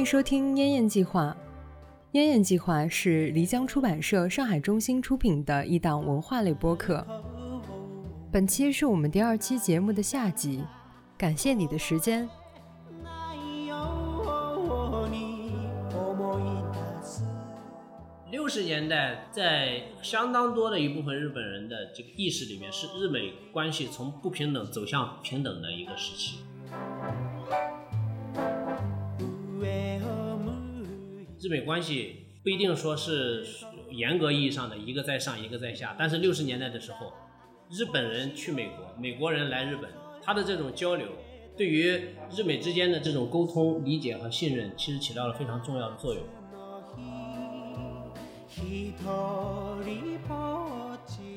欢迎收听《燕燕计划》。《燕燕计划》是漓江出版社上海中心出品的一档文化类播客。本期是我们第二期节目的下集，感谢你的时间。六十年代，在相当多的一部分日本人的这个意识里面，是日美关系从不平等走向平等的一个时期。日美关系不一定说是严格意义上的一个在上一个在下，但是六十年代的时候，日本人去美国，美国人来日本，他的这种交流，对于日美之间的这种沟通、理解和信任，其实起到了非常重要的作用。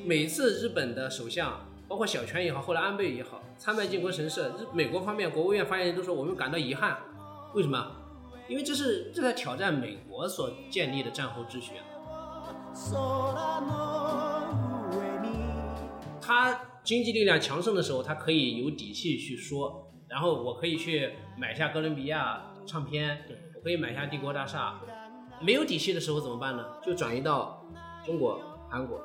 每次日本的首相，包括小泉也好，后来安倍也好，参拜靖国神社，日美国方面国务院发言人都说我们感到遗憾，为什么？因为这是这在挑战美国所建立的战后秩序。他经济力量强盛的时候，他可以有底气去说，然后我可以去买下哥伦比亚唱片，我可以买下帝国大厦。没有底气的时候怎么办呢？就转移到中国、韩国。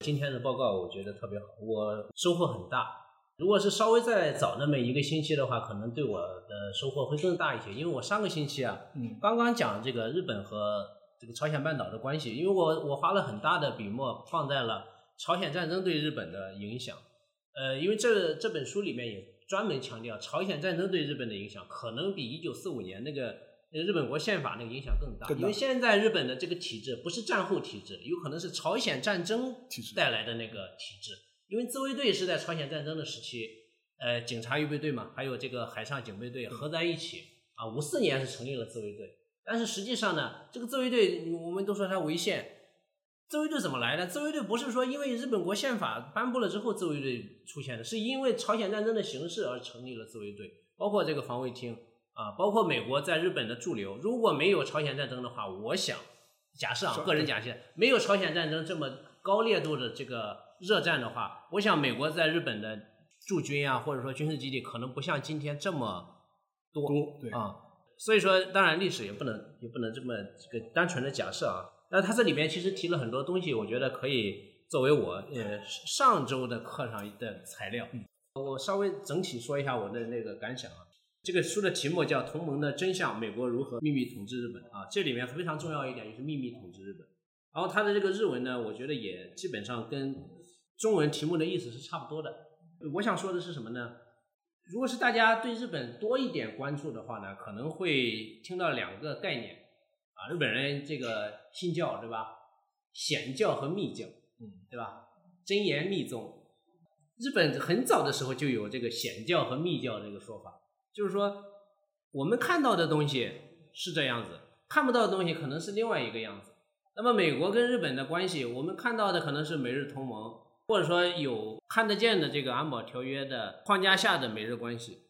今天的报告我觉得特别好，我收获很大。如果是稍微再早那么一个星期的话，可能对我的收获会更大一些。因为我上个星期啊，嗯，刚刚讲这个日本和这个朝鲜半岛的关系，因为我我花了很大的笔墨放在了朝鲜战争对日本的影响。呃，因为这这本书里面也。专门强调朝鲜战争对日本的影响，可能比一九四五年那个那个日本国宪法那个影响更大。因为现在日本的这个体制不是战后体制，有可能是朝鲜战争带来的那个体制。因为自卫队是在朝鲜战争的时期，呃，警察预备队嘛，还有这个海上警备队合在一起啊。五四年是成立了自卫队，但是实际上呢，这个自卫队我们都说它违宪。自卫队怎么来的？自卫队不是说因为日本国宪法颁布了之后自卫队出现的，是因为朝鲜战争的形势而成立了自卫队，包括这个防卫厅啊，包括美国在日本的驻留。如果没有朝鲜战争的话，我想假设啊，个人假设，没有朝鲜战争这么高烈度的这个热战的话，我想美国在日本的驻军啊，或者说军事基地可能不像今天这么多对啊。所以说，当然历史也不能也不能这么这个单纯的假设啊。那他这里面其实提了很多东西，我觉得可以作为我呃上周的课上的材料。我稍微整体说一下我的那个感想啊。这个书的题目叫《同盟的真相：美国如何秘密统治日本》啊。这里面非常重要一点就是秘密统治日本。然后它的这个日文呢，我觉得也基本上跟中文题目的意思是差不多的。我想说的是什么呢？如果是大家对日本多一点关注的话呢，可能会听到两个概念啊。日本人这个信教对吧？显教和密教，嗯，对吧？真言密宗，日本很早的时候就有这个显教和密教这个说法，就是说我们看到的东西是这样子，看不到的东西可能是另外一个样子。那么美国跟日本的关系，我们看到的可能是美日同盟，或者说有看得见的这个安保条约的框架下的美日关系，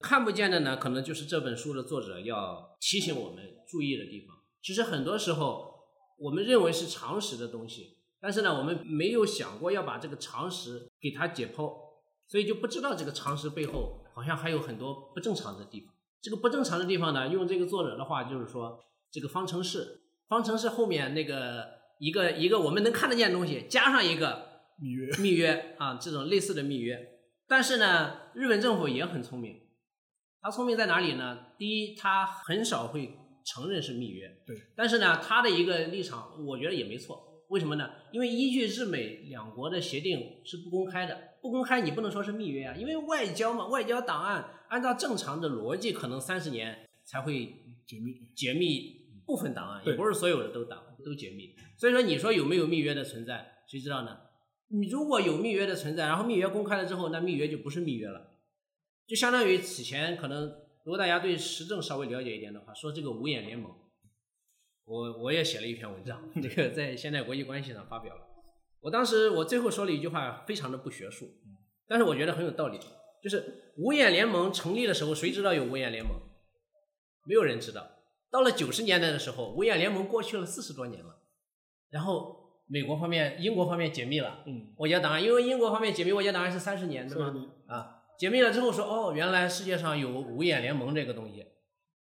看不见的呢，可能就是这本书的作者要提醒我们注意的地方。其实很多时候，我们认为是常识的东西，但是呢，我们没有想过要把这个常识给它解剖，所以就不知道这个常识背后好像还有很多不正常的地方。这个不正常的地方呢，用这个作者的话就是说，这个方程式，方程式后面那个一个一个我们能看得见的东西，加上一个密约，密约啊，这种类似的密约。但是呢，日本政府也很聪明，他聪明在哪里呢？第一，他很少会。承认是密约，对，但是呢，他的一个立场，我觉得也没错。为什么呢？因为依据日美两国的协定是不公开的，不公开你不能说是密约啊，因为外交嘛，外交档案按照正常的逻辑，可能三十年才会解密，解密部分档案，也不是所有的都档都解密。所以说，你说有没有密约的存在，谁知道呢？你如果有密约的存在，然后密约公开了之后，那密约就不是密约了，就相当于此前可能。如果大家对时政稍微了解一点的话，说这个五眼联盟，我我也写了一篇文章，这个在现代国际关系上发表了。我当时我最后说了一句话，非常的不学术，但是我觉得很有道理，就是五眼联盟成立的时候，谁知道有五眼联盟？没有人知道。到了九十年代的时候，五眼联盟过去了四十多年了，然后美国方面、英国方面解密了，嗯，我家档案，因为英国方面解密我家档案是三十年，对吗？啊。解密了之后说，哦，原来世界上有五眼联盟这个东西，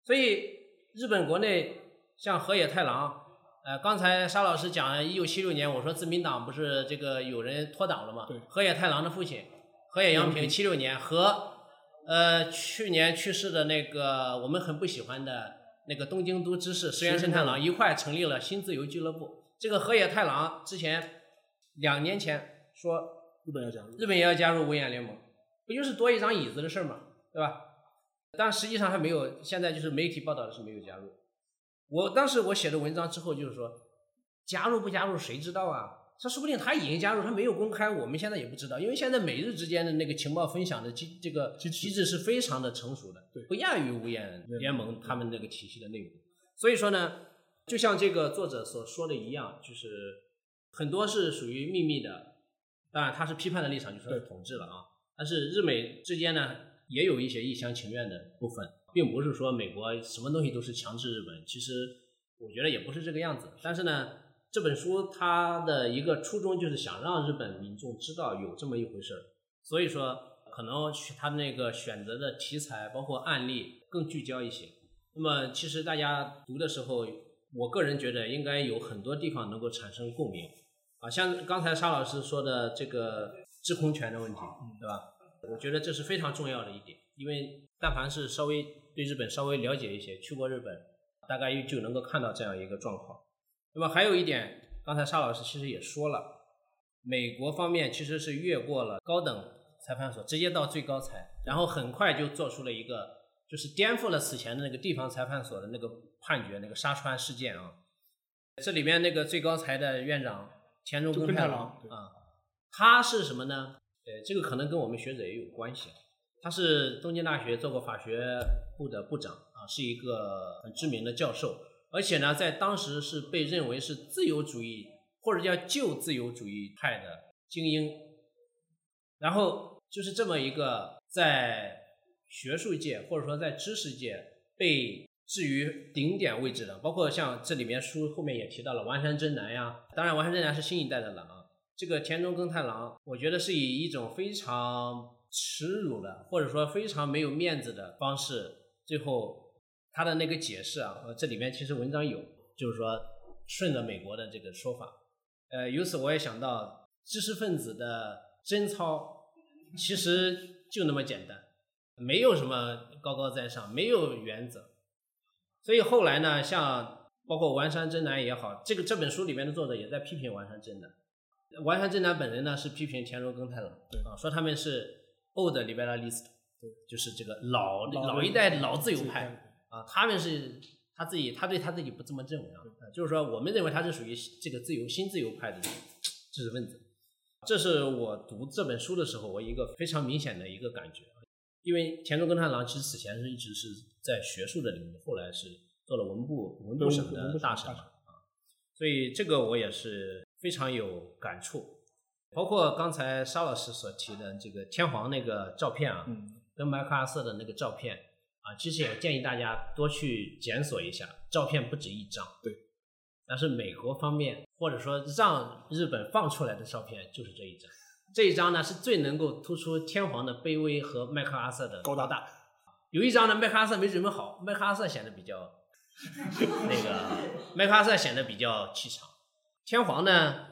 所以日本国内像河野太郎，呃，刚才沙老师讲一九七六年，我说自民党不是这个有人脱党了吗？对河野太郎的父亲河野洋平七六年和呃去年去世的那个我们很不喜欢的那个东京都知事石原慎太郎一块成立了新自由俱乐部。这个河野太郎之前两年前说日本要加入，日本也要加入五眼联盟，不就是多一张椅子的事儿嘛，对吧？但实际上还没有，现在就是媒体报道的是没有加入。我当时我写的文章之后就是说，加入不加入谁知道啊？他说不定他已经加入，他没有公开，我们现在也不知道，因为现在美日之间的那个情报分享的机这个机制是非常的成熟的，对不亚于五眼联盟他们那个体系的内部。所以说呢，就像这个作者所说的一样，就是很多是属于秘密的，当然他是批判的立场，就说是统治了啊。但是日美之间呢，也有一些一厢情愿的部分，并不是说美国什么东西都是强制日本。其实我觉得也不是这个样子。但是呢，这本书它的一个初衷就是想让日本民众知道有这么一回事儿，所以说可能他那个选择的题材包括案例更聚焦一些。那么其实大家读的时候，我个人觉得应该有很多地方能够产生共鸣啊，像刚才沙老师说的这个制空权的问题，对吧？我觉得这是非常重要的一点，因为但凡是稍微对日本稍微了解一些，去过日本，大概就能够看到这样一个状况。那么还有一点，刚才沙老师其实也说了，美国方面其实是越过了高等裁判所，直接到最高裁，然后很快就做出了一个，就是颠覆了此前的那个地方裁判所的那个判决，那个沙川事件啊。这里面那个最高裁的院长田中耕太郎啊，他是什么呢？呃，这个可能跟我们学者也有关系。他是东京大学做过法学部的部长啊，是一个很知名的教授，而且呢，在当时是被认为是自由主义或者叫旧自由主义派的精英。然后就是这么一个在学术界或者说在知识界被至于顶点位置的，包括像这里面书后面也提到了丸山真男呀，当然丸山真男是新一代的了啊。这个田中耕太郎，我觉得是以一种非常耻辱的，或者说非常没有面子的方式，最后他的那个解释啊，这里面其实文章有，就是说顺着美国的这个说法，呃，由此我也想到知识分子的贞操其实就那么简单，没有什么高高在上，没有原则。所以后来呢，像包括丸山真男也好，这个这本书里面的作者也在批评丸山真男。丸山真男本人呢是批评田中耕太郎，啊，说他们是 old liberalist，对，就是这个老老老一代老自由派派啊，他们是他自己，他对他自己不这么认为啊，呃就是说我们认为他是属于这个自由新自由派的知识分子。这是我读这本书的时候，我一个非常明显的一个感觉，因为田中耕太郎其实此前是一直是在学术的领域，后来是做了文部文部省的大臣大臣嘛啊，所以这个我也是非常有感触。包括刚才沙老师所提的这个天皇那个照片啊，嗯，跟麦克阿瑟的那个照片啊，其实也建议大家多去检索一下，照片不止一张。对。但是美国方面或者说让日本放出来的照片就是这一张，这一张呢是最能够突出天皇的卑微和麦克阿瑟的高大大。有一张呢，麦克阿瑟没准备好，麦克阿瑟显得比较那个，麦克阿瑟显得比较气场。天皇呢，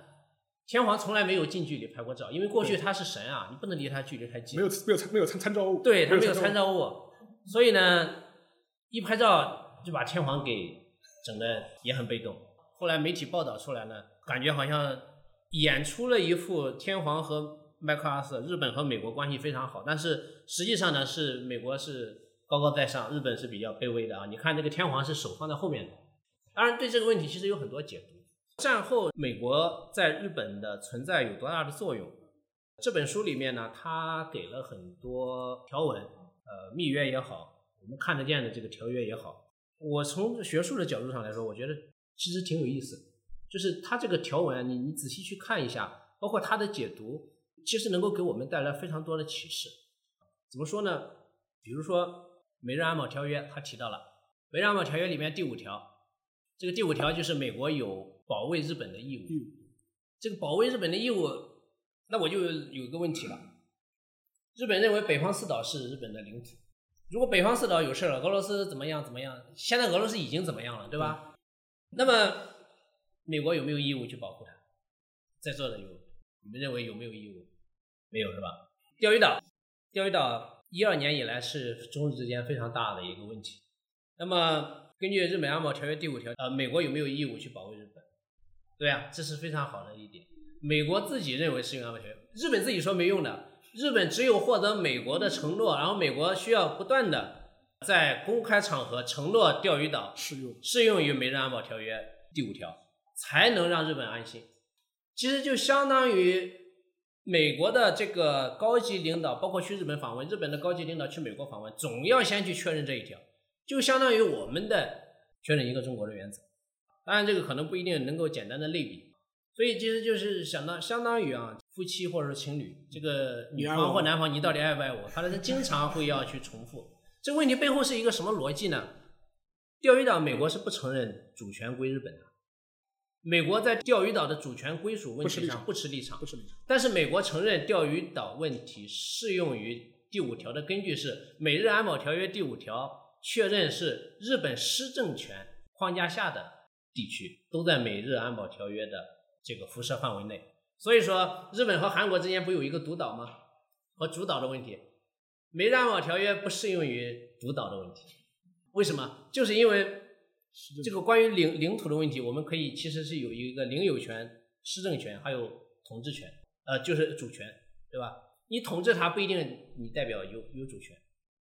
天皇从来没有近距离拍过照，因为过去他是神啊，你不能离他距离太近。没有没有参没有参参照物，对他没有参参照物，所以呢，一拍照就把天皇给整的也很被动。后来媒体报道出来呢，感觉好像演出了一副天皇和麦克阿瑟，日本和美国关系非常好，但是实际上呢是美国是高高在上，日本是比较卑微的啊。你看这个天皇是手放在后面的，当然对这个问题其实有很多解读。战后美国在日本的存在有多大的作用？这本书里面呢，他给了很多条文，呃，密约也好，我们看得见的这个条约也好，我从学术的角度上来说，我觉得其实挺有意思。就是它这个条文，你你仔细去看一下，包括它的解读，其实能够给我们带来非常多的启示。怎么说呢？比如说《美日安保条约》，它提到了《美日安保条约》里面第五条，这个第五条就是美国有保卫日本的义务。这个保卫日本的义务，那我就有一个问题了，日本认为北方四岛是日本的领土，如果北方四岛有事了，俄罗斯怎么样怎么样？现在俄罗斯已经怎么样了，对吧？那么美国有没有义务去保护它？在座的有，你们认为有没有义务？没有是吧？钓鱼岛，钓鱼岛一二年以来是中日之间非常大的一个问题。那么根据日本安保条约第五条，呃，美国有没有义务去保卫日本？对啊，这是非常好的一点。美国自己认为适用安保条约，日本自己说没用的。日本只有获得美国的承诺，然后美国需要不断的在公开场合承诺钓鱼岛适用适用于美日安保条约第五条，才能让日本安心。其实就相当于美国的这个高级领导，包括去日本访问，日本的高级领导去美国访问，总要先去确认这一条，就相当于我们的确认一个中国的原则。当然，这个可能不一定能够简单的类比，所以其实就是想到相当于啊。夫妻或者说情侣，这个女方或男方，你到底爱不爱我？反正是经常会要去重复。这个问题背后是一个什么逻辑呢？钓鱼岛美国是不承认主权归日本的，美国在钓鱼岛的主权归属问题上不持立场，不持立场。但是美国承认钓鱼岛问题适用于第五条的根据是《美日安保条约》第五条，确认是日本施政权框架下的地区都在美日安保条约的这个辐射范围内。所以说，日本和韩国之间不有一个独岛吗？和主岛的问题，美日安保条约不适用于主岛的问题。为什么？就是因为这个关于领领土的问题，我们可以其实是有一个领有权、施政权，还有统治权，呃，就是主权，对吧？你统治它不一定你代表有有主权，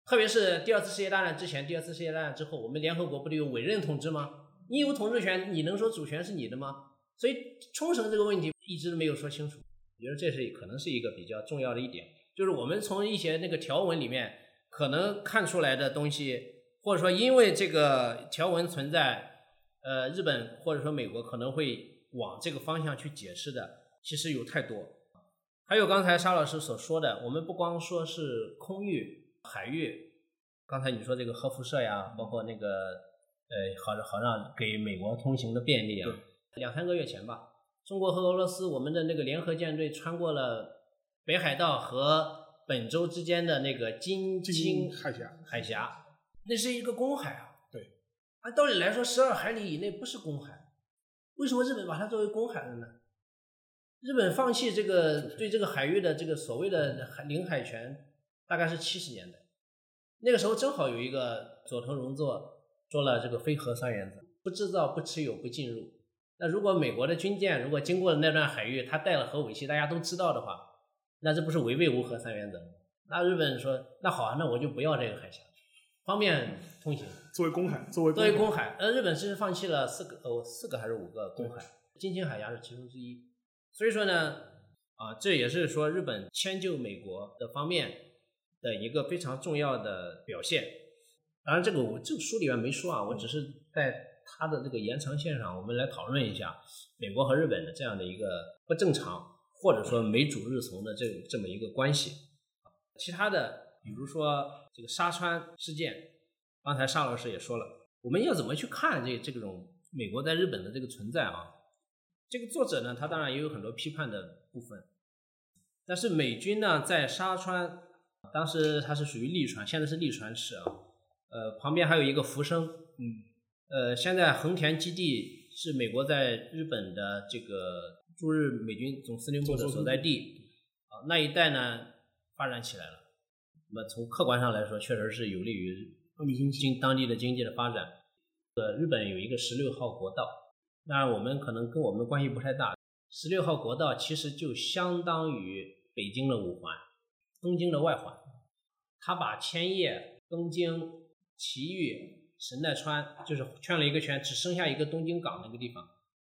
特别是第二次世界大战之前、第二次世界大战之后，我们联合国不都有委任统治吗？你有统治权，你能说主权是你的吗？所以冲绳这个问题一直没有说清楚，我觉得这是可能是一个比较重要的一点，就是我们从一些那个条文里面可能看出来的东西，或者说因为这个条文存在，呃，日本或者说美国可能会往这个方向去解释的，其实有太多。还有刚才沙老师所说的，我们不光说是空域、海域，刚才你说这个核辐射呀，包括那个呃，好好让给美国通行的便利啊。两三个月前吧，中国和俄罗斯我们的那个联合舰队穿过了北海道和本州之间的那个金青海峡，海峡，那是一个公海啊。对，按道理来说，十二海里以内不是公海，为什么日本把它作为公海了呢？日本放弃这个对这个海域的这个所谓的海领海权，大概是七十年代，那个时候正好有一个佐藤荣作做了这个非核三原则：不制造、不持有、不进入。那如果美国的军舰如果经过了那段海域，它带了核武器，大家都知道的话，那这不是违背无核三原则吗？那日本说，那好啊，那我就不要这个海峡，方便通行。作为公海，作为作为公海，呃，日本其实放弃了四个，呃，四个还是五个公海，金青海峡是其中之一。所以说呢，啊，这也是说日本迁就美国的方面的一个非常重要的表现。当然，这个我这个书里面没说啊，我只是在。它的这个延长线上，我们来讨论一下美国和日本的这样的一个不正常，或者说美主日从的这这么一个关系。其他的，比如说这个沙川事件，刚才沙老师也说了，我们要怎么去看这这种美国在日本的这个存在啊？这个作者呢，他当然也有很多批判的部分，但是美军呢在沙川，当时它是属于利川，现在是利川市啊，呃，旁边还有一个福生，嗯。呃，现在横田基地是美国在日本的这个驻日美军总司令部的所在地，啊，那一带呢发展起来了。那么从客观上来说，确实是有利于当地经济、当地的经济的发展。呃，日本有一个十六号国道，当然我们可能跟我们关系不太大。十六号国道其实就相当于北京的五环，东京的外环，它把千叶、东京、埼玉。神奈川就是圈了一个圈，只剩下一个东京港那个地方，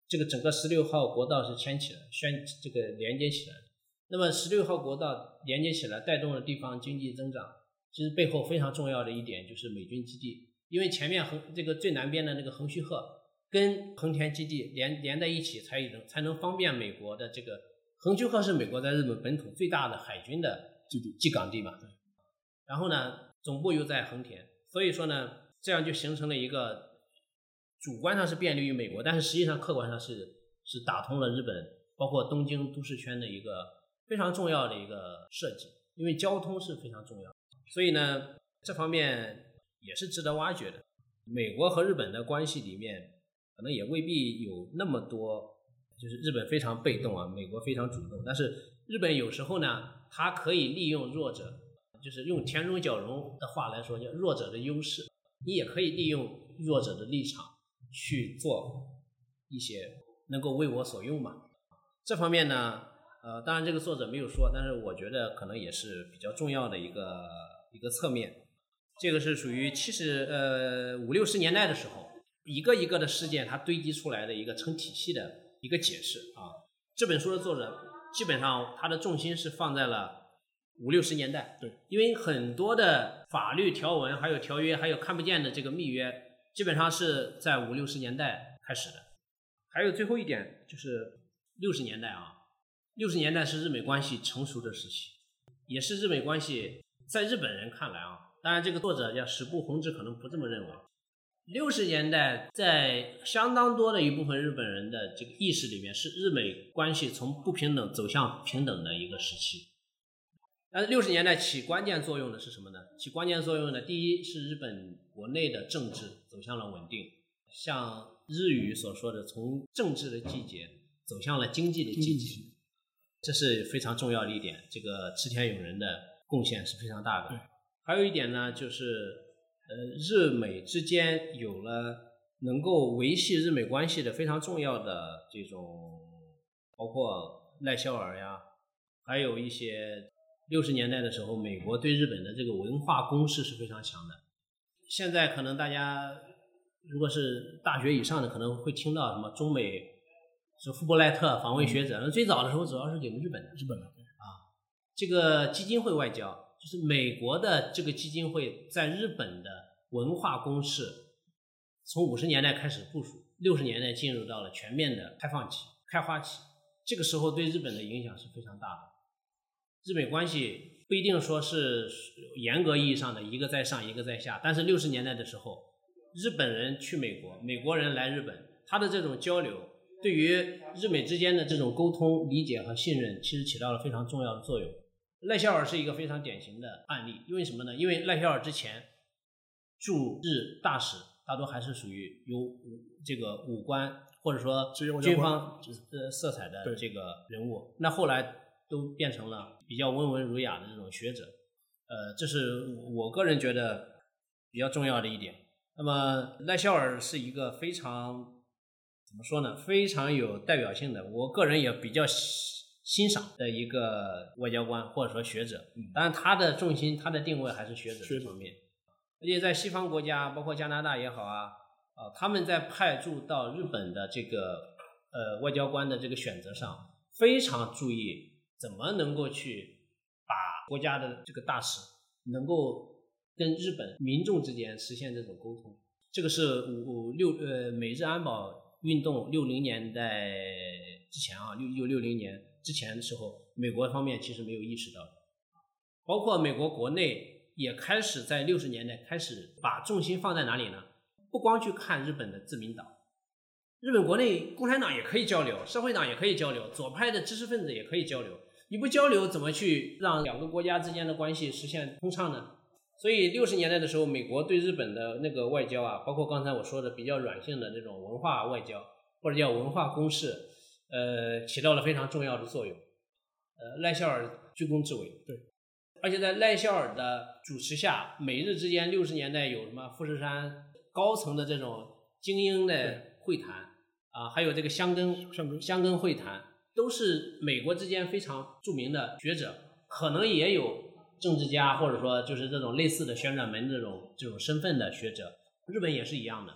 这个整个十六号国道是牵起来，宣这个连接起来的。那么十六号国道连接起来，带动了地方经济增长。其实背后非常重要的一点就是美军基地，因为前面横这个最南边的那个横须贺跟横田基地连连在一起，才能才能方便美国的这个横须贺是美国在日本本土最大的海军的基地基港地嘛。然后呢，总部又在横田，所以说呢。这样就形成了一个主观上是便利于美国，但是实际上客观上是是打通了日本，包括东京都市圈的一个非常重要的一个设计。因为交通是非常重要，所以呢，这方面也是值得挖掘的。美国和日本的关系里面，可能也未必有那么多，就是日本非常被动啊，美国非常主动。但是日本有时候呢，它可以利用弱者，就是用田中角荣的话来说，叫弱者的优势。你也可以利用弱者的立场去做一些能够为我所用嘛。这方面呢，呃，当然这个作者没有说，但是我觉得可能也是比较重要的一个一个侧面。这个是属于七十呃五六十年代的时候，一个一个的事件它堆积出来的一个成体系的一个解释啊。这本书的作者基本上他的重心是放在了五六十年代，对，因为很多的法律条文还有条约还有看不见的这个密约，基本上是在五六十年代开始的。还有最后一点就是六十年代啊，六十年代是日美关系成熟的时期，也是日美关系在日本人看来啊。当然，这个作者叫史部弘之，可能不这么认为。六十年代，在相当多的一部分日本人的这个意识里面，是日美关系从不平等走向平等的一个时期。但是六十年代起关键作用的是什么呢？起关键作用的，第一是日本国内的政治走向了稳定，像日语所说的，从政治的季节走向了经济的季节，这是非常重要的一点。这个池田勇人的贡献是非常大的。还有一点呢，就是呃，日美之间有了能够维系日美关系的非常重要的这种，包括赖肖尔呀，还有一些六十年代的时候，美国对日本的这个文化攻势是非常强的。现在可能大家如果是大学以上的，可能会听到什么中美是富伯莱特访问学者，那最早的时候主要是给日本的，日本的啊，这个基金会外交。就是美国的这个基金会在日本的文化攻势，从五十年代开始部署，六十年代进入到了全面的开放期、开花期。这个时候对日本的影响是非常大的。日美关系不一定说是严格意义上的一个在上一个在下，但是六十年代的时候，日本人去美国，美国人来日本，他的这种交流，对于日美之间的这种沟通、理解和信任，其实起到了非常重要的作用。赖肖尔是一个非常典型的案例，因为什么呢？因为赖肖尔之前驻日大使大多还是属于有这个武官或者说军方呃色彩的这个人物，那后来都变成了比较温文儒雅的这种学者，呃，这是我个人觉得比较重要的一点。那么赖肖尔是一个非常怎么说呢？非常有代表性的，我个人也比较。欣赏的一个外交官或者说学者，当然他的重心、他的定位还是学者这方面。而且在西方国家，包括加拿大也好啊，啊，他们在派驻到日本的这个呃外交官的这个选择上，非常注意怎么能够去把国家的这个大使能够跟日本民众之间实现这种沟通。这个是五五六呃美日安保运动六零年代之前啊，六一九六零年。之前的时候，美国方面其实没有意识到，包括美国国内也开始在六十年代开始把重心放在哪里呢？不光去看日本的自民党，日本国内共产党也可以交流，社会党也可以交流，左派的知识分子也可以交流。你不交流，怎么去让两个国家之间的关系实现通畅呢？所以六十年代的时候，美国对日本的那个外交啊，包括刚才我说的比较软性的那种文化外交，或者叫文化攻势。呃，起到了非常重要的作用。呃，赖肖尔居功至伟。对，而且在赖肖尔的主持下，美日之间六十年代有什么富士山高层的这种精英的会谈啊，还有这个香根香根香根会谈，都是美国之间非常著名的学者，可能也有政治家或者说就是这种类似的旋转门这种这种身份的学者。日本也是一样的，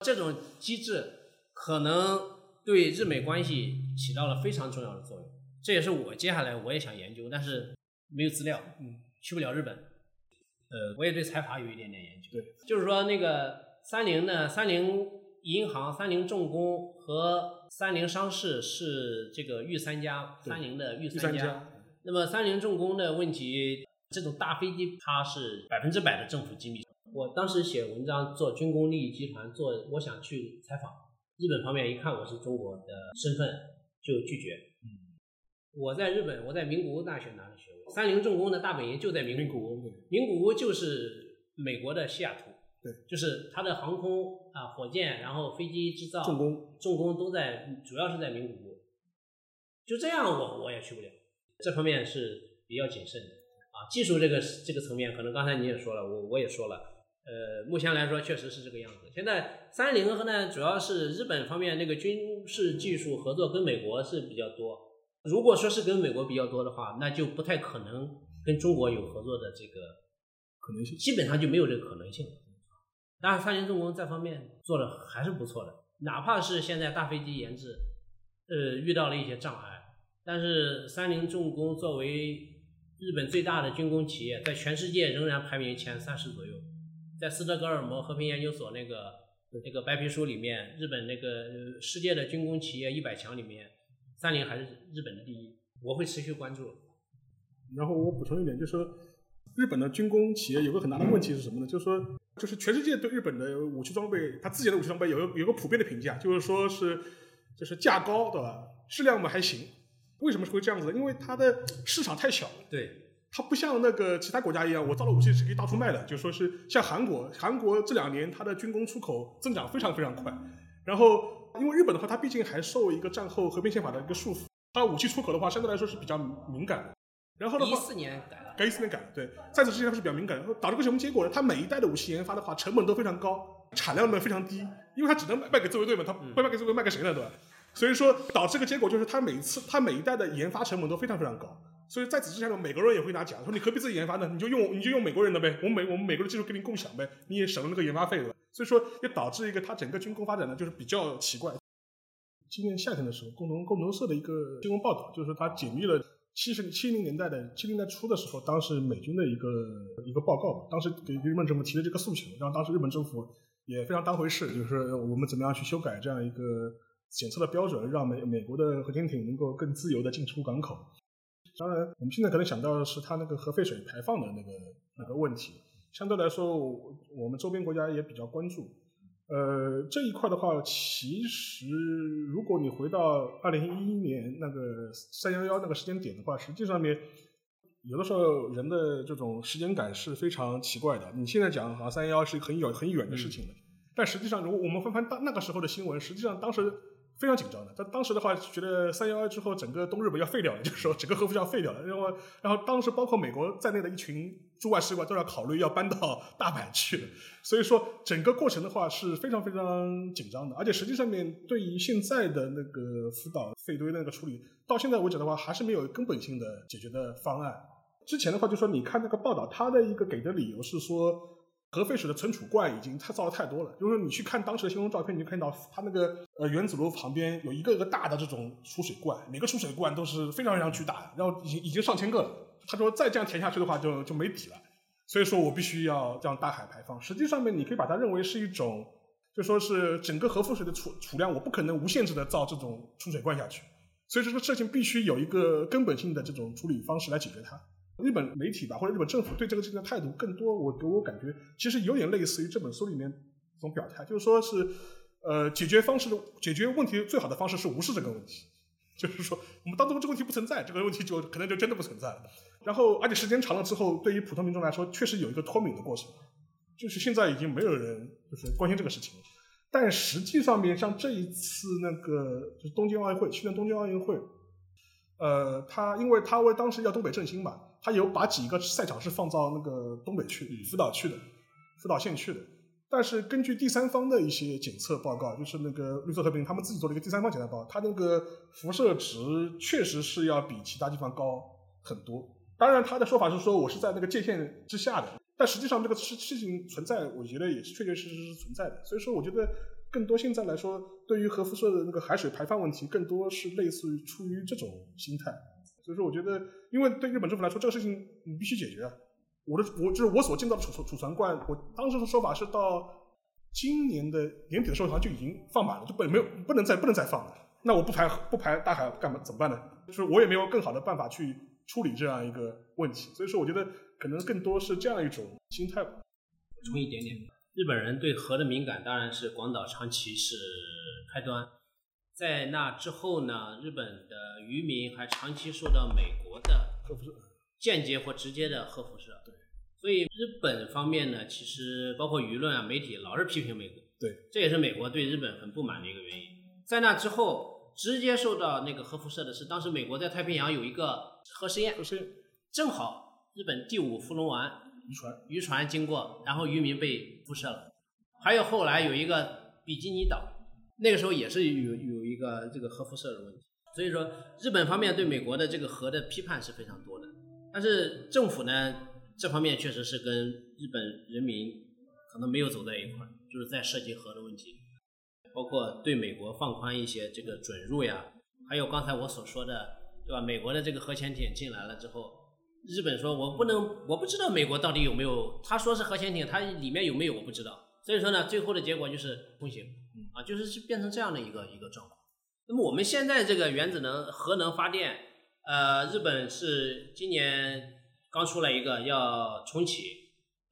这种机制可能。对日美关系起到了非常重要的作用，这也是我接下来我也想研究，但是没有资料，嗯，去不了日本。呃，我也对财阀有一点点研究，对，就是说那个三菱呢，三菱银行、三菱重工和三菱商事是这个御三家，三菱的御三家。那么三菱重工的问题，这种大飞机它是百分之百的政府机密。我当时写文章做军工利益集团，做我想去采访。日本方面一看我是中国的身份，就拒绝。嗯我在日本，我在名古屋大学拿的学位。三菱重工的大本营就在名古屋，名古屋就是美国的西雅图。对，就是它的航空啊、火箭，然后飞机制造、重工、重工都在，主要是在名古屋。就这样，我我也去不了。这方面是比较谨慎的啊。技术这个这个层面，可能刚才你也说了，我我也说了。呃，目前来说确实是这个样子。现在三菱和呢，主要是日本方面那个军事技术合作跟美国是比较多。如果说是跟美国比较多的话，那就不太可能跟中国有合作的这个可能性，基本上就没有这个可能性。当然，三菱重工这方面做的还是不错的，哪怕是现在大飞机研制，呃，遇到了一些障碍，但是三菱重工作为日本最大的军工企业，在全世界仍然排名前三十左右。在斯德哥尔摩和平研究所那个那个白皮书里面，日本那个世界的军工企业一百强里面，三菱还是日本的第一。我会持续关注。然后我补充一点，就是说，日本的军工企业有个很大的问题是什么呢？就是说，就是全世界对日本的武器装备，它自己的武器装备有有个普遍的评价，就是说是就是价高，对吧？质量嘛还行。为什么会这样子？因为它的市场太小了。对。它不像那个其他国家一样，我造了武器是可以到处卖的。就说是像韩国，韩国这两年它的军工出口增长非常非常快。然后，因为日本的话，它毕竟还受一个战后和平宪法的一个束缚，它武器出口的话相对来说是比较敏感的。然后的话，一四年改了，改一四年改了。对，在此之前它是比较敏感，导致个什么结果呢？它每一代的武器研发的话，成本都非常高，产量呢非常低，因为它只能卖给自卫队嘛，它不卖给自卫队卖给谁呢？对吧？所以说导致个结果就是它每一次它每一代的研发成本都非常非常高。所以在此之下呢，美国人也会拿奖，说你何必自己研发呢？你就用 你就用美国人的呗，我们美我们美国的技术跟你共享呗，你也省了那个研发费对吧？所以说也导致一个它整个军工发展呢就是比较奇怪。今年夏天的时候，共同共同社的一个新闻报道，就是说它解密了七十七零年代的七零年代初的时候，当时美军的一个一个报告，当时给日本政府提了这个诉求，然后当时日本政府也非常当回事，就是我们怎么样去修改这样一个检测的标准，让美美国的核潜艇能够更自由的进出港口。当然，我们现在可能想到的是它那个核废水排放的那个那个问题。相对来说，我们周边国家也比较关注。呃，这一块的话，其实如果你回到二零一一年那个三幺幺那个时间点的话，实际上面有的时候人的这种时间感是非常奇怪的。你现在讲好像三幺幺是很远很远的事情了，但实际上如果我们翻翻当那个时候的新闻，实际上当时。非常紧张的，在当时的话，觉得三幺幺之后，整个东日本要废掉了，就是说整个核辐射要废掉了。然后，然后当时包括美国在内的一群驻外使馆都要考虑要搬到 大阪去了。所以说，整个过程的话是非常非常紧张的。而且实际上面对于现在的那个福岛废堆那个处理，到现在为止的话，还是没有根本性的解决的方案。之前的话，就说你看那个报道，他的一个给的理由是说。核废水的存储罐已经太造的太多了，就是你去看当时的新闻照片，你就看到它那个呃原子炉旁边有一个个大的这种储水罐，每个储水罐都是非常非常巨大的，然后已经已经上千个了。他说再这样填下去的话就就没底了，所以说我必须要这样大海排放。实际上面你可以把它认为是一种，就说是整个核废水的储储量，我不可能无限制的造这种储水罐下去，所以说这个事情必须有一个根本性的这种处理方式来解决它。日本媒体吧，或者日本政府对这个事情的态度，更多我给我感觉，其实有点类似于这本书里面一种表态，就是说是，呃，解决方式的解决问题最好的方式是无视这个问题，就是说我们当中这个问题不存在，这个问题就可能就真的不存在了。然后，而且时间长了之后，对于普通民众来说，确实有一个脱敏的过程，就是现在已经没有人就是关心这个事情了。但实际上面，像这一次那个就是东京奥运会，去年东京奥运会，呃，他因为他为当时要东北振兴嘛。他有把几个赛场是放到那个东北去、福岛去的，福岛县去的。但是根据第三方的一些检测报告，就是那个绿色和平他们自己做了一个第三方检测报告，它那个辐射值确实是要比其他地方高很多。当然，他的说法是说我是在那个界限之下的，但实际上这个事事情存在，我觉得也是确确实实是存在的。所以说，我觉得更多现在来说，对于核辐射的那个海水排放问题，更多是类似于出于这种心态。所以说，我觉得，因为对日本政府来说，这个事情你必须解决。我的，我就是我所见到的储储储存罐，我当时的说法是到今年的年底的时候，好像就已经放满了，就不没有不能再不能再放了。那我不排不排大海干嘛？怎么办呢？就是我也没有更好的办法去处理这样一个问题。所以说，我觉得可能更多是这样一种心态。补充一点点，日本人对核的敏感当然是广岛、长崎是开端。在那之后呢，日本的渔民还长期受到美国的核辐射，间接或直接的核辐射。对，所以日本方面呢，其实包括舆论啊、媒体老是批评美国。对，这也是美国对日本很不满的一个原因。在那之后，直接受到那个核辐射的是当时美国在太平洋有一个核试验，正好日本第五福龙丸渔船，渔船经过，然后渔民被辐射了。还有后来有一个比基尼岛，那个时候也是有有一个这个核辐射的问题。所以说，日本方面对美国的这个核的批判是非常多的。但是政府呢，这方面确实是跟日本人民可能没有走在一块儿，就是在涉及核的问题，包括对美国放宽一些这个准入呀，还有刚才我所说的，对吧？美国的这个核潜艇进来了之后，日本说我不能，我不知道美国到底有没有，他说是核潜艇，它里面有没有我不知道。所以说呢，最后的结果就是通行，啊，就是是变成这样的一个一个状况。那么我们现在这个原子能、核能发电，呃，日本是今年刚出来一个要重启，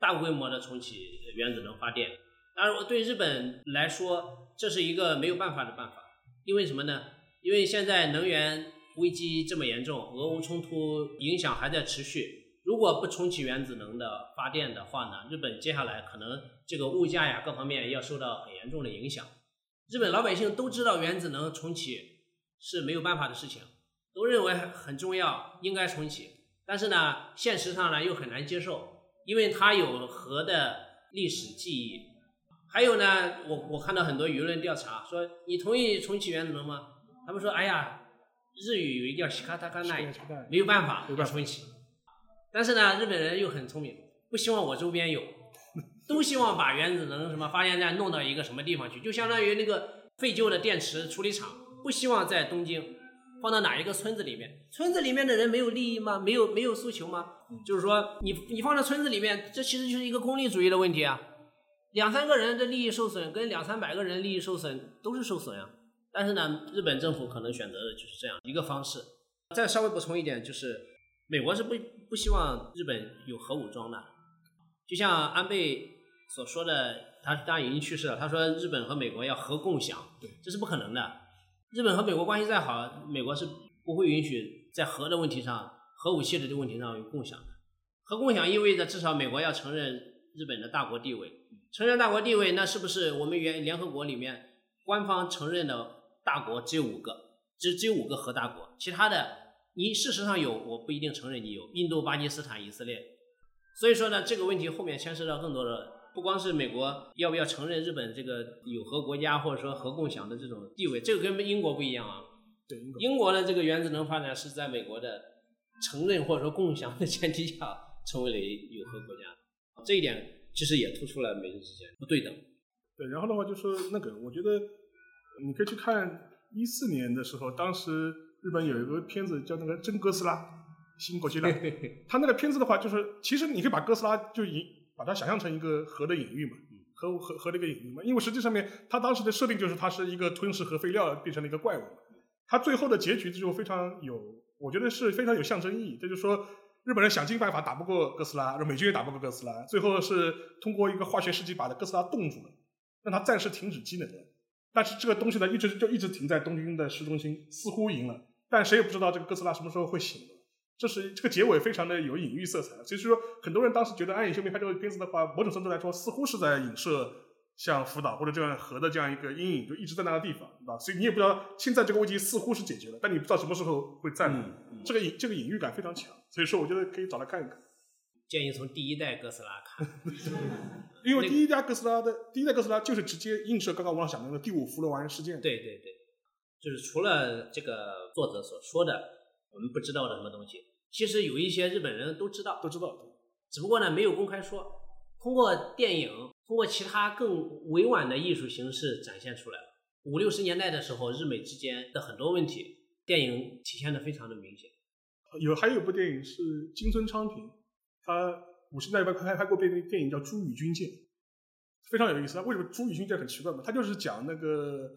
大规模的重启原子能发电。当然，对日本来说，这是一个没有办法的办法，因为什么呢？因为现在能源危机这么严重，俄乌冲突影响还在持续。如果不重启原子能的发电的话呢，日本接下来可能这个物价呀各方面要受到很严重的影响。日本老百姓都知道原子能重启是没有办法的事情，都认为很重要，应该重启。但是呢，现实上呢又很难接受，因为它有核的历史记忆。还有呢，我我看到很多舆论调查说，你同意重启原子能吗？他们说，哎呀，日语有一个叫“西卡塔卡奈”，没有办法，没办法重启。但是呢，日本人又很聪明，不希望我周边有，都希望把原子能什么发电站弄到一个什么地方去，就相当于那个废旧的电池处理厂，不希望在东京，放到哪一个村子里面？村子里面的人没有利益吗？没有没有诉求吗？就是说，你你放到村子里面，这其实就是一个功利主义的问题啊。两三个人的利益受损，跟两三百个人利益受损都是受损啊。但是呢，日本政府可能选择的就是这样一个方式。再稍微补充一点，就是美国是不不希望日本有核武装的。就像安倍所说的，他当然已经去世了。他说日本和美国要核共享，对，这是不可能的。日本和美国关系再好，美国是不会允许在核的问题上、核武器的这个问题上有共享的。核共享意味着至少美国要承认日本的大国地位，承认大国地位，那是不是我们原联合国里面官方承认的大国只有五个，只只有五个核大国，其他的你事实上有，我不一定承认你有，印度、巴基斯坦、以色列。所以说呢，这个问题后面牵涉到更多的，不光是美国要不要承认日本这个有核国家或者说核共享的这种地位，这个跟英国不一样啊。对，英国英国的这个原子能发展是在美国的承认或者说共享的前提下成为了有核国家，这一点其实也突出了美日之间不对等。对，然后的话就是那个，我觉得你可以去看一四年的时候，当时日本有一个片子叫那个《真哥斯拉》，新国际拉，他那个片子的话，就是其实你可以把哥斯拉就引把它想象成一个核的隐喻嘛，核核核的一个隐喻嘛，因为实际上面它当时的设定就是它是一个吞噬核废料变成了一个怪物，它最后的结局就非常有，我觉得是非常有象征意义，这就是说。日本人想尽办法打不过哥斯拉，美军也打不过哥斯拉，最后是通过一个化学试剂把哥斯拉冻住了，让它暂时停止机能的。但是这个东西呢，一直就一直停在东京的市中心，似乎赢了，但谁也不知道这个哥斯拉什么时候会醒。这是这个结尾非常的有隐喻色彩，所以说很多人当时觉得安野秀明拍这个片子的话，某种程度来说似乎是在影射像福岛或者这样核的这样一个阴影，就一直在那个地方，对吧？所以你也不知道现在这个危机似乎是解决了，但你不知道什么时候会再来。这个隐这个隐喻感非常强，所以说我觉得可以找来看一看。建议从第一代哥斯拉看，因为第一代哥斯拉的第一代哥斯拉就是直接映射刚刚我想的那个第五福罗丸事件。对对对，就是除了这个作者所说的我们不知道的什么东西，其实有一些日本人都知道，都知道，只不过呢没有公开说，通过电影，通过其他更委婉的艺术形式展现出来了。五六十年代的时候，日美之间的很多问题，电影体现的非常的明显。有还有一部电影是金村昌平，他五十年代拍拍过电电影叫《朱与军舰》，非常有意思。为什么《朱与军舰》很奇怪嘛？他就是讲那个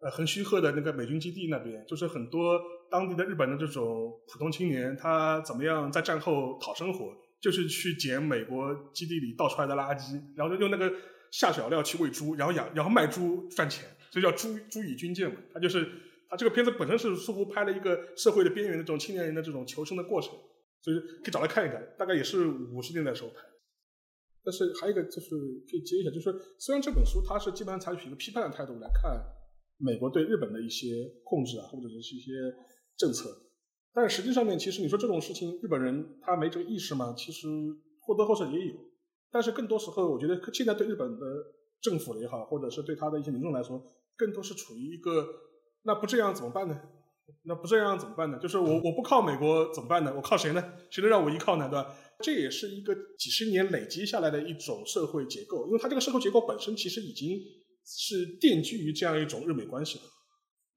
呃横须贺的那个美军基地那边，就是很多当地的日本的这种普通青年，他怎么样在战后讨生活，就是去捡美国基地里倒出来的垃圾，然后就用那个下脚料去喂猪，然后养然后卖猪赚钱，所以叫朱朱与军舰嘛。他就是他这个片子本身是似乎拍了一个社会的边缘的这种青年人的这种求生的过程，所以可以找来看一看。大概也是五十年代时候拍的。但是还有一个就是可以接一下，就是虽然这本书它是基本上采取一个批判的态度来看美国对日本的一些控制啊，或者是一些政策，但实际上面其实你说这种事情日本人他没这个意识吗？其实或多或少也有。但是更多时候，我觉得现在对日本的政府也好，或者是对他的一些民众来说，更多是处于一个那不这样怎么办呢？那不这样怎么办呢？就是我我不靠美国怎么办呢？我靠谁呢？谁能让我依靠呢？对吧？这也是一个几十年累积下来的一种社会结构，因为它这个社会结构本身其实已经是奠基于这样一种日美关系的。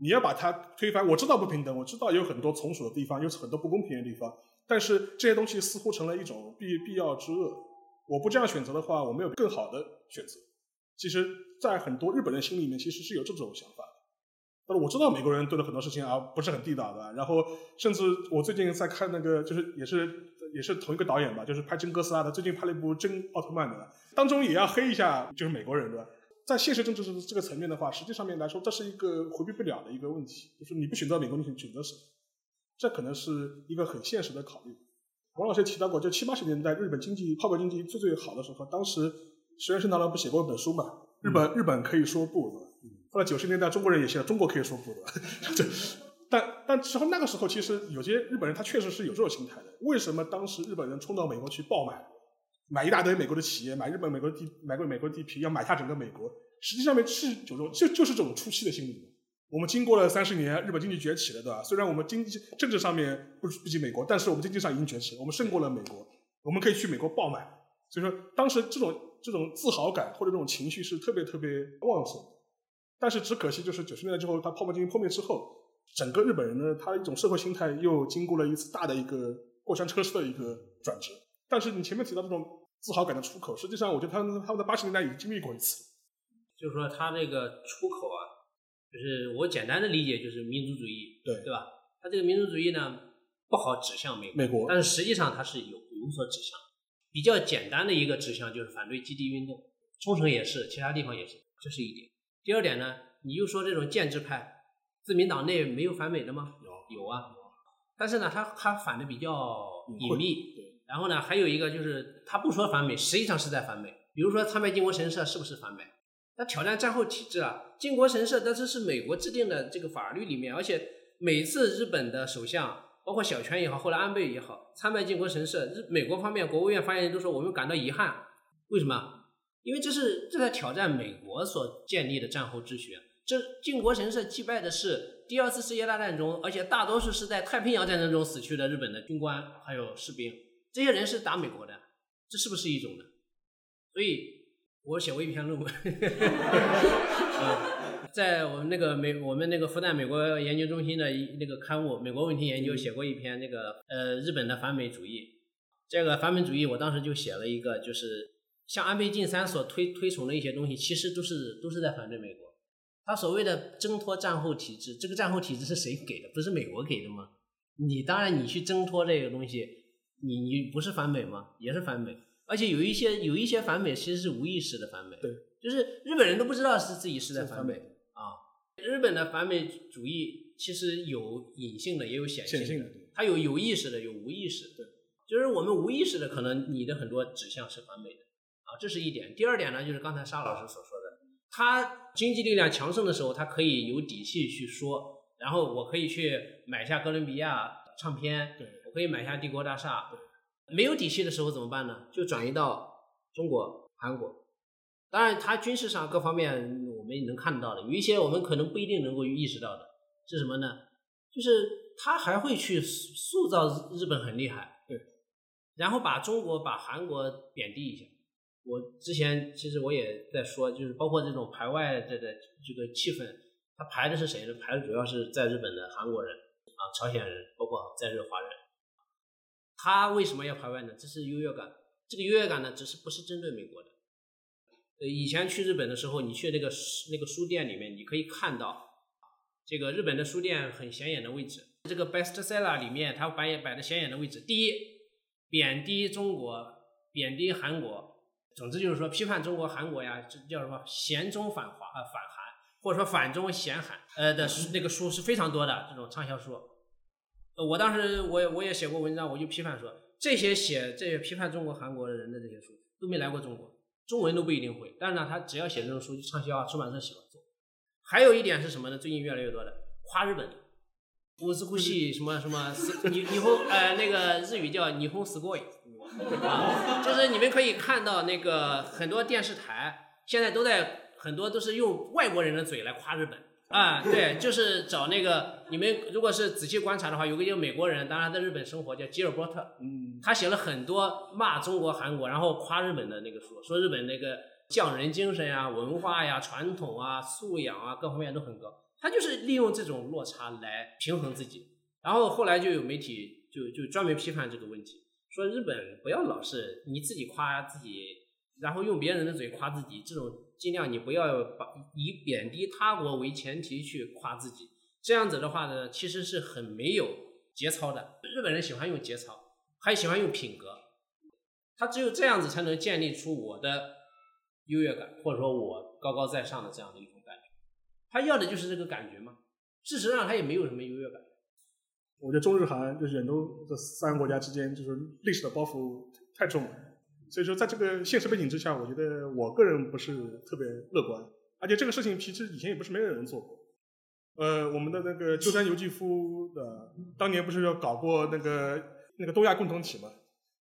你要把它推翻，我知道不平等，我知道有很多从属的地方，有很多不公平的地方，但是这些东西似乎成了一种必必要之恶。我不这样选择的话，我没有更好的选择。其实，在很多日本人心里面，其实是有这种想法。他说我知道美国人做的很多事情啊，不是很地道的。然后，甚至我最近在看那个，就是也是。也是同一个导演吧，就是拍真哥斯拉的，最近拍了一部真奥特曼的，当中也要黑一下，就是美国人对吧？在现实政治这个层面的话，实际上面来说，这是一个回避不了的一个问题，就是你不选择美国，你选择谁？这可能是一个很现实的考虑。王老师提到过，就七八十年代日本经济泡沫经济最最好的时候，当时石原慎太郎不写过一本书嘛？日本日本可以说不，后来九十年代中国人也信了，中国可以说不，对？但但之后那个时候，其实有些日本人他确实是有这种心态的。为什么当时日本人冲到美国去爆买，买一大堆美国的企业，买日本、美国地、买过美国地皮，要买下整个美国？实际上面是这种就就是这种初期的心理。我们经过了三十年，日本经济崛起了，对吧？虽然我们经济政治上面不不及美国，但是我们经济上已经崛起了，我们胜过了美国，我们可以去美国爆买。所以说，当时这种这种自豪感或者这种情绪是特别特别旺盛。但是只可惜，就是九十年代之后，它泡沫经济破灭之后。整个日本人呢，他一种社会心态又经过了一次大的一个过山车式的一个转折。但是你前面提到这种自豪感的出口，实际上我觉得他们他们在八十年代已经经历过一次。就是说他这个出口啊，就是我简单的理解就是民族主义，对对吧？他这个民族主义呢不好指向美美国，但是实际上它是有有所指向。比较简单的一个指向就是反对基地运动，冲绳也是，其他地方也是，这是一点。第二点呢，你又说这种建制派。自民党内没有反美的吗？有有啊，但是呢，他他反的比较隐秘。对。然后呢，还有一个就是他不说反美，实际上是在反美。比如说参拜靖国神社是不是反美？他挑战战后体制啊！靖国神社，但是是美国制定的这个法律里面，而且每次日本的首相，包括小泉也好，后来安倍也好，参拜靖国神社，日美国方面国务院发言人都说我们感到遗憾。为什么？因为这是这在挑战美国所建立的战后秩序。这靖国神社祭拜的是第二次世界大战中，而且大多数是在太平洋战争中死去的日本的军官还有士兵，这些人是打美国的，这是不是一种呢？所以我写过一篇论文，在我们那个美我们那个复旦美国研究中心的那个刊物《美国问题研究》写过一篇那个呃日本的反美主义，这个反美主义我当时就写了一个，就是像安倍晋三所推推崇的一些东西，其实都是都是在反对美国。他所谓的挣脱战后体制，这个战后体制是谁给的？不是美国给的吗？你当然你去挣脱这个东西，你你不是反美吗？也是反美，而且有一些有一些反美其实是无意识的反美，对，就是日本人都不知道是自己是在反美啊。日本的反美主义其实有隐性的，也有显性的，它有有意识的，有无意识的，就是我们无意识的，可能你的很多指向是反美的啊，这是一点。第二点呢，就是刚才沙老师所说的。他经济力量强盛的时候，他可以有底气去说，然后我可以去买下哥伦比亚唱片，对我可以买下帝国大厦。没有底气的时候怎么办呢？就转移到中国、韩国。当然，他军事上各方面我们也能看到的，有一些我们可能不一定能够意识到的是什么呢？就是他还会去塑造日本很厉害，对，然后把中国、把韩国贬低一下。我之前其实我也在说，就是包括这种排外的的这个气氛，他排的是谁呢？排的主要是在日本的韩国人啊、朝鲜人，包括在日华人。他为什么要排外呢？这是优越感。这个优越感呢，只是不是针对美国的。呃，以前去日本的时候，你去那个那个书店里面，你可以看到这个日本的书店很显眼的位置。这个 bestseller 里面，它摆也摆的显眼的位置，第一，贬低中国，贬低韩国。总之就是说，批判中国、韩国呀，这叫什么？嫌中反华啊，反韩。或者说反中咸韩呃的那个书是非常多的，这种畅销书。呃我当时我我也写过文章，我就批判说，这些写这些批判中国韩国的人的这些书都没来过中国，中文都不一定会。但是呢，他只要写这种书就畅销啊，出版社喜欢做。还有一点是什么呢？最近越来越多的夸日本的，乌兹库西什么什么你你后呃那个日语叫霓虹 sky 啊，就是你们可以看到那个很多电视台现在都在很多都是用外国人的嘴来夸日本啊，对，就是找那个你们如果是仔细观察的话，有个一个美国人，当然在日本生活叫吉尔伯特，嗯，他写了很多骂中国、韩国，然后夸日本的那个书，说日本那个匠人精神呀、文化呀、传统啊、素养啊各方面都很高。他就是利用这种落差来平衡自己。然后后来就有媒体就就专门批判这个问题，说日本不要老是你自己夸自己，然后用别人的嘴夸自己，这种尽量你不要把以贬低他国为前提去夸自己。这样子的话呢，其实是很没有节操的。日本人喜欢用节操，还喜欢用品格，他只有这样子才能建立出我的优越感，或者说我高高在上的这样的一种感觉。他要的就是这个感觉嘛。事实上，他也没有什么优越感。我觉得中日韩就是远东这三个国家之间，就是历史的包袱太重了。所以说，在这个现实背景之下，我觉得我个人不是特别乐观。而且这个事情其实以前也不是没有人做过。呃，我们的那个鸠山由纪夫的当年不是要搞过那个那个东亚共同体嘛？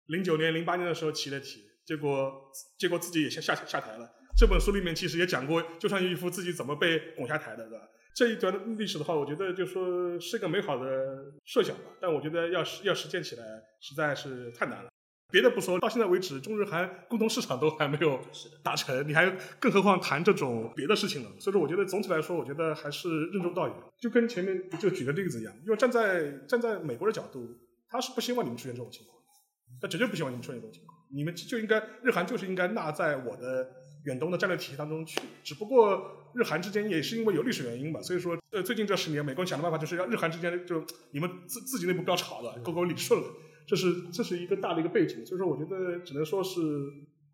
零九年、零八年的时候起的题，结果结果自己也下下下台了。这本书里面其实也讲过鸠山由纪夫自己怎么被拱下台的，对吧？这一段历史的话，我觉得就说是一个美好的设想吧，但我觉得要实要实践起来实在是太难了。别的不说，到现在为止，中日韩共同市场都还没有达成，你还更何况谈这种别的事情了。所以说，我觉得总体来说，我觉得还是任重道远。就跟前面就举的例子一样，因为站在站在美国的角度，他是不希望你们出现这种情况，他绝对不希望你们出现这种情况。你们就应该日韩就是应该纳在我的远东的战略体系当中去。只不过日韩之间也是因为有历史原因吧，所以说呃最近这十年，美国人想的办法就是要日韩之间就你们自自己内部不要吵了，沟沟理顺了。这是这是一个大的一个背景，所以说我觉得只能说是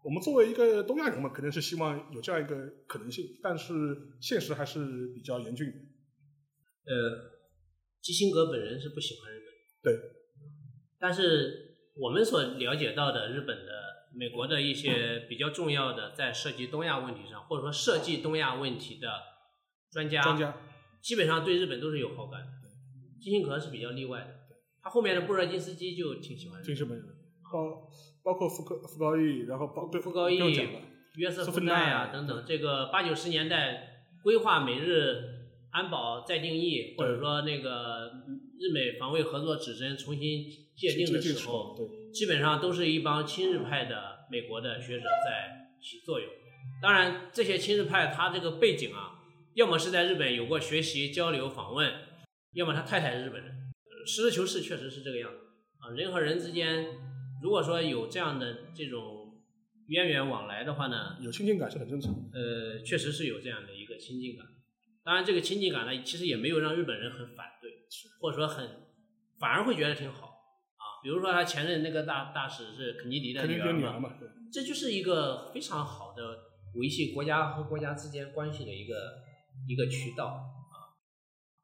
我们作为一个东亚人嘛，肯定是希望有这样一个可能性，但是现实还是比较严峻的。呃，基辛格本人是不喜欢日本，对，但是我们所了解到的日本的、美国的一些比较重要的在涉及东亚问题上，或者说涉及东亚问题的专家，专家。基本上对日本都是有好感的。基辛格是比较例外的，他后面的布热津斯基就挺喜欢日本。挺日本人，包包括福高福高义，然后包对傅高义约瑟夫奈奈啊。等等，这个八九十年代规划美日安保再定义，或者说那个日美防卫合作指针重新界定的时候，对，基本上都是一帮亲日派的美国的学者在起作用。当然，这些亲日派他这个背景啊，要么是在日本有过学习、交流、访问，要么他太太是日本人。呃实事求是，确实是这个样子啊。人和人之间，如果说有这样的这种渊源往来的话呢，有亲近感是很正常。呃，确实是有这样的一个亲近感。当然，这个亲近感呢，其实也没有让日本人很反对，或者说很反而会觉得挺好啊。比如说他前任那个大大使是肯尼迪的女儿嘛，这就是一个非常好的维系国家和国家之间关系的一个一个渠道啊。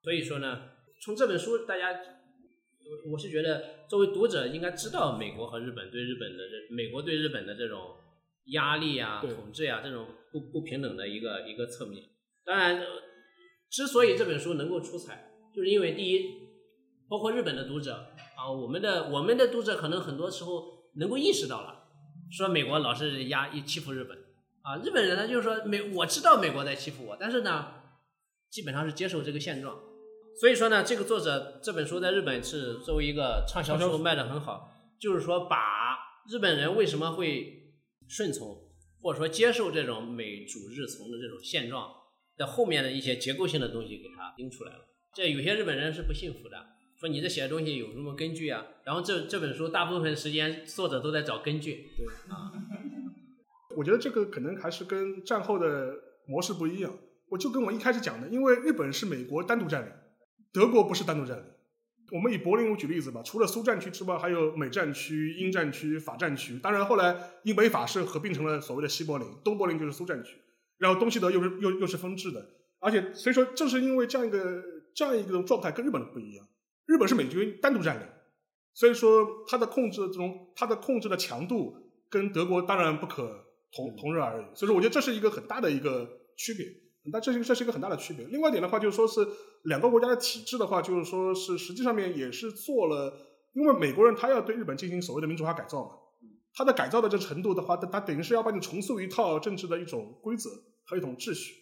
所以说呢，从这本书大家，我我是觉得作为读者应该知道美国和日本对日本的这美国对日本的这种压力啊、统治啊这种不不平等的一个一个侧面。当然，呃之所以这本书能够出彩，就是因为第一，包括日本的读者啊，我们的我们的读者可能很多时候能够意识到了，说美国老是压欺负日本啊，日本人呢就是说美我知道美国在欺负我，但是呢，基本上是接受这个现状。所以说呢，这个作者这本书在日本是作为一个畅销书书卖的很好，就是说把日本人为什么会顺从或者说接受这种美主日从的这种现状的后面的一些结构性的东西给它拎出来了。这有些日本人是不信服的，说你这写的东西有什么根据啊？然后这这本书大部分时间作者都在找根据，对啊，我觉得这个可能还是跟战后的模式不一样。我就跟我一开始讲的，因为日本是美国单独占领，德国不是单独占领。我们以柏林为举例子吧，除了苏战区之外，还有美战区、英战区、法战区。当然后来英美法是合并成了所谓的西柏林，东柏林就是苏战区。然后东西德又是又又是分治的，而且所以说正是因为这样一个这样一个状态跟日本不一样，日本是美军单独占领，所以说它的控制这种它的控制的强度跟德国当然不可同同日而语，所以说我觉得这是一个很大的一个区别，那这是这是一个很大的区别。另外一点的话就是说是两个国家的体制的话，就是说是实际上面也是做了，因为美国人他要对日本进行所谓的民主化改造嘛。他的改造的这程度的话，他他等于是要把你重塑一套政治的一种规则和一种秩序。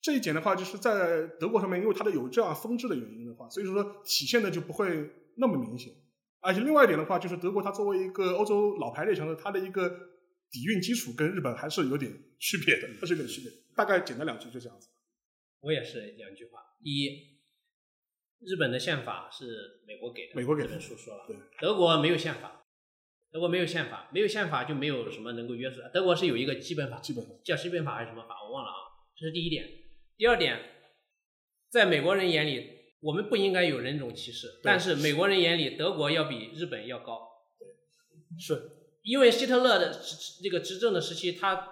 这一点的话，就是在德国上面，因为它的有这样风制的原因的话，所以说体现的就不会那么明显。而且另外一点的话，就是德国它作为一个欧洲老牌列强的，它的一个底蕴基础跟日本还是有点区别的，它是有点区别。大概简单两句就这样子。我也是两句话：一，日本的宪法是美国给的，美国给的。书说了，对，德国没有宪法。德国没有宪法，没有宪法就没有什么能够约束。德国是有一个基本法，基本法叫基本法还是什么法，我忘了啊。这是第一点。第二点，在美国人眼里，我们不应该有人种歧视，但是美国人眼里，德国要比日本要高。对，是因为希特勒的这个执政的时期，他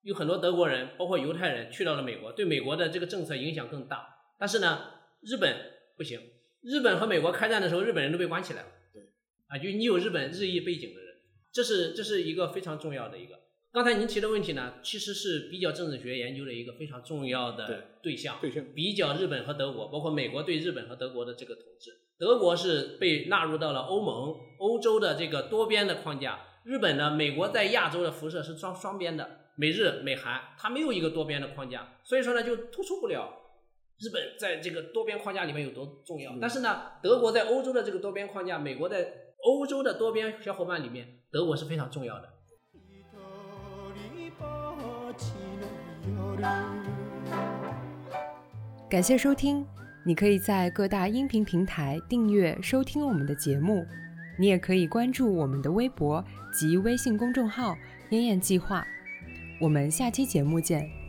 有很多德国人，包括犹太人去到了美国，对美国的这个政策影响更大。但是呢，日本不行，日本和美国开战的时候，日本人都被关起来了。对啊，就你有日本日裔背景的人，这是这是一个非常重要的一个。刚才您提的问题呢，其实是比较政治学研究的一个非常重要的对象。对象比较日本和德国，包括美国对日本和德国的这个统治。德国是被纳入到了欧盟、欧洲的这个多边的框架。日本呢，美国在亚洲的辐射是双双边的，美日美韩，它没有一个多边的框架，所以说呢，就突出不了日本在这个多边框架里面有多重要。但是呢，德国在欧洲的这个多边框架，美国在。欧洲的多边小伙伴里面，德国是非常重要的。感谢收听，你可以在各大音频平台订阅收听我们的节目，你也可以关注我们的微博及微信公众号“燕燕计划”。我们下期节目见。